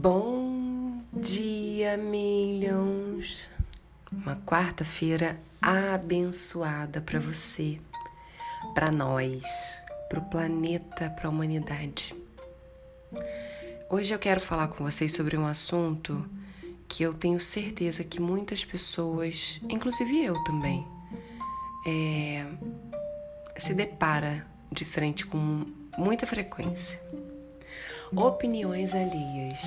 Bom dia, milhões! Uma quarta-feira abençoada para você, para nós, para o planeta, para a humanidade. Hoje eu quero falar com vocês sobre um assunto que eu tenho certeza que muitas pessoas, inclusive eu também, é, se depara de frente com muita frequência opiniões alheias.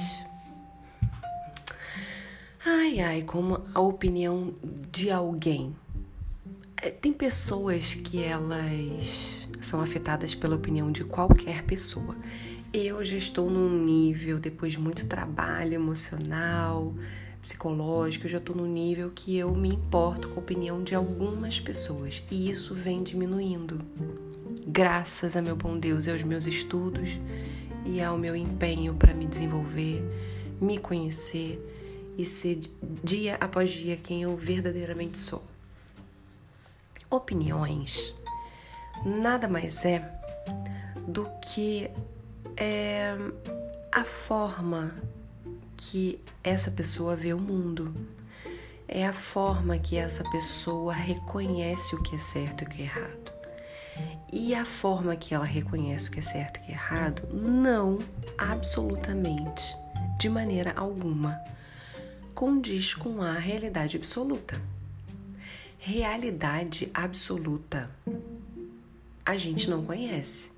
Ai, ai, como a opinião de alguém. É, tem pessoas que elas são afetadas pela opinião de qualquer pessoa. Eu já estou num nível, depois de muito trabalho emocional, psicológico, eu já estou num nível que eu me importo com a opinião de algumas pessoas. E isso vem diminuindo. Graças a meu bom Deus e aos meus estudos e ao meu empenho para me desenvolver, me conhecer e ser dia após dia quem eu verdadeiramente sou. Opiniões nada mais é do que é, a forma que essa pessoa vê o mundo. É a forma que essa pessoa reconhece o que é certo e o que é errado. E a forma que ela reconhece o que é certo e o que é errado, não absolutamente, de maneira alguma, condiz com a realidade absoluta. Realidade absoluta a gente não conhece.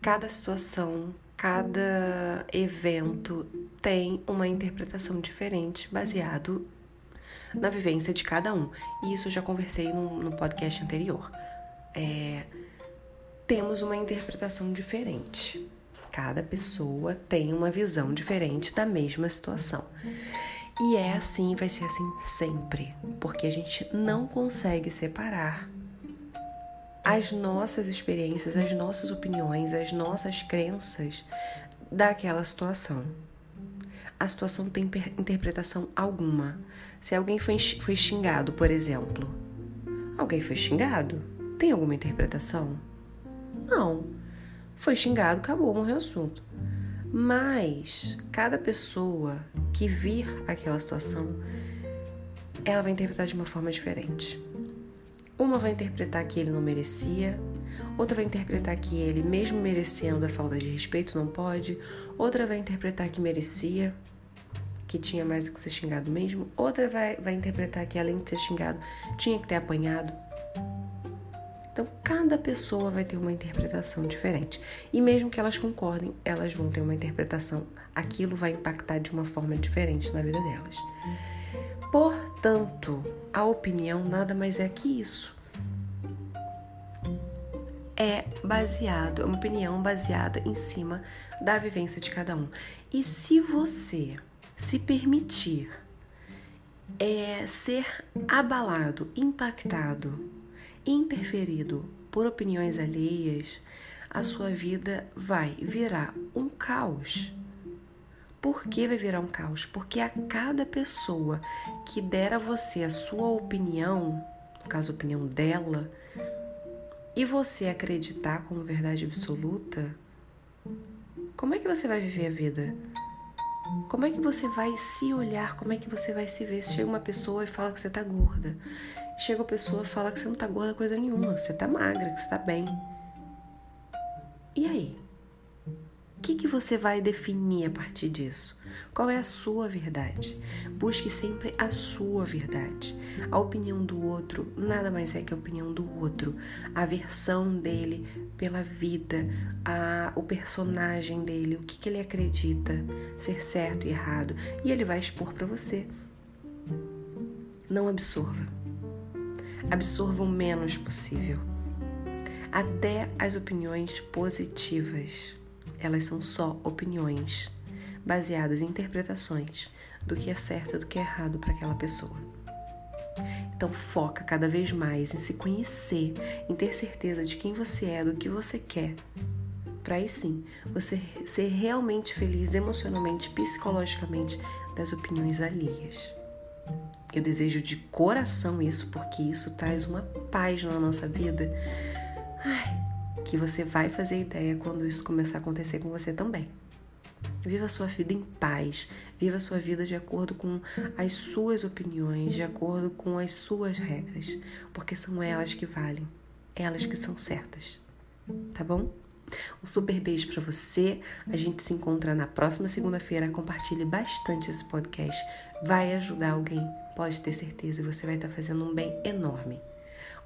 Cada situação, cada evento tem uma interpretação diferente baseado na vivência de cada um. E isso eu já conversei no, no podcast anterior. É, temos uma interpretação diferente. Cada pessoa tem uma visão diferente da mesma situação. E é assim, vai ser assim sempre, porque a gente não consegue separar as nossas experiências, as nossas opiniões, as nossas crenças daquela situação a situação tem interpretação alguma. Se alguém foi, foi xingado, por exemplo, alguém foi xingado? Tem alguma interpretação? Não. Foi xingado, acabou, morreu o assunto. Mas cada pessoa que vir aquela situação, ela vai interpretar de uma forma diferente. Uma vai interpretar que ele não merecia, outra vai interpretar que ele, mesmo merecendo a falta de respeito, não pode, outra vai interpretar que merecia que tinha mais que ser xingado mesmo, outra vai, vai interpretar que além de ser xingado, tinha que ter apanhado. Então, cada pessoa vai ter uma interpretação diferente. E mesmo que elas concordem, elas vão ter uma interpretação. Aquilo vai impactar de uma forma diferente na vida delas. Portanto, a opinião nada mais é que isso. É baseado, é uma opinião baseada em cima da vivência de cada um. E se você se permitir é ser abalado, impactado, interferido por opiniões alheias, a sua vida vai virar um caos. Por que vai virar um caos? Porque a cada pessoa que der a você a sua opinião, no caso a opinião dela, e você acreditar como verdade absoluta, como é que você vai viver a vida? Como é que você vai se olhar? Como é que você vai se ver? Chega uma pessoa e fala que você tá gorda. Chega uma pessoa e fala que você não tá gorda coisa nenhuma, que você tá magra, que você tá bem. E aí? O que, que você vai definir a partir disso? Qual é a sua verdade? Busque sempre a sua verdade. A opinião do outro nada mais é que a opinião do outro, a versão dele pela vida, a, o personagem dele, o que, que ele acredita ser certo e errado, e ele vai expor para você. Não absorva. Absorva o menos possível. Até as opiniões positivas elas são só opiniões baseadas em interpretações do que é certo e do que é errado para aquela pessoa. Então foca cada vez mais em se conhecer, em ter certeza de quem você é, do que você quer. Para aí sim, você ser realmente feliz emocionalmente, psicologicamente das opiniões alheias. Eu desejo de coração isso, porque isso traz uma paz na nossa vida. Ai, que você vai fazer ideia quando isso começar a acontecer com você também. Viva a sua vida em paz. Viva a sua vida de acordo com as suas opiniões, de acordo com as suas regras, porque são elas que valem, elas que são certas. Tá bom? Um super beijo para você. A gente se encontra na próxima segunda-feira. Compartilhe bastante esse podcast. Vai ajudar alguém, pode ter certeza. Você vai estar fazendo um bem enorme.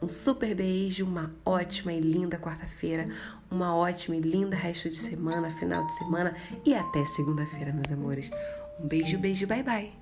Um super beijo, uma ótima e linda quarta-feira, uma ótima e linda resto de semana, final de semana e até segunda-feira, meus amores. Um beijo, beijo, bye bye.